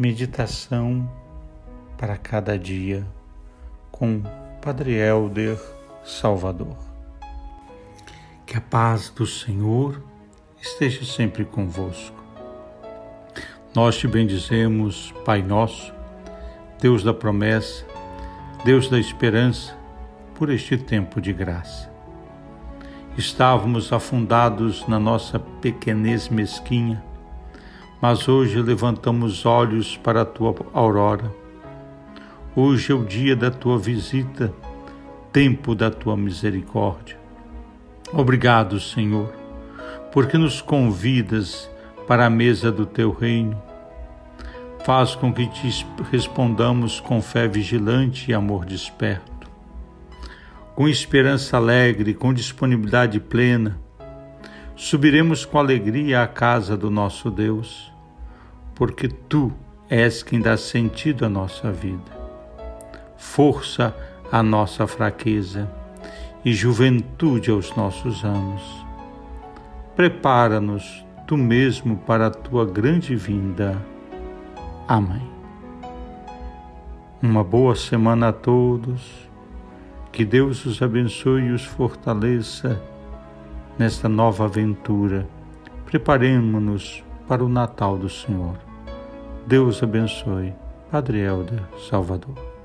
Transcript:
Meditação para cada dia com Padre Helder Salvador. Que a paz do Senhor esteja sempre convosco. Nós te bendizemos, Pai nosso, Deus da promessa, Deus da esperança, por este tempo de graça. Estávamos afundados na nossa pequenez mesquinha, mas hoje levantamos olhos para a tua aurora. Hoje é o dia da tua visita, tempo da tua misericórdia. Obrigado, Senhor, porque nos convidas para a mesa do teu reino. Faz com que te respondamos com fé vigilante e amor desperto. Com esperança alegre, com disponibilidade plena, subiremos com alegria à casa do nosso Deus, porque tu és quem dá sentido à nossa vida, força à nossa fraqueza e juventude aos nossos anos. Prepara-nos tu mesmo para a tua grande vinda. Amém. Uma boa semana a todos. Que Deus os abençoe e os fortaleça nesta nova aventura. Preparemos-nos para o Natal do Senhor. Deus abençoe. Padre Helder, Salvador.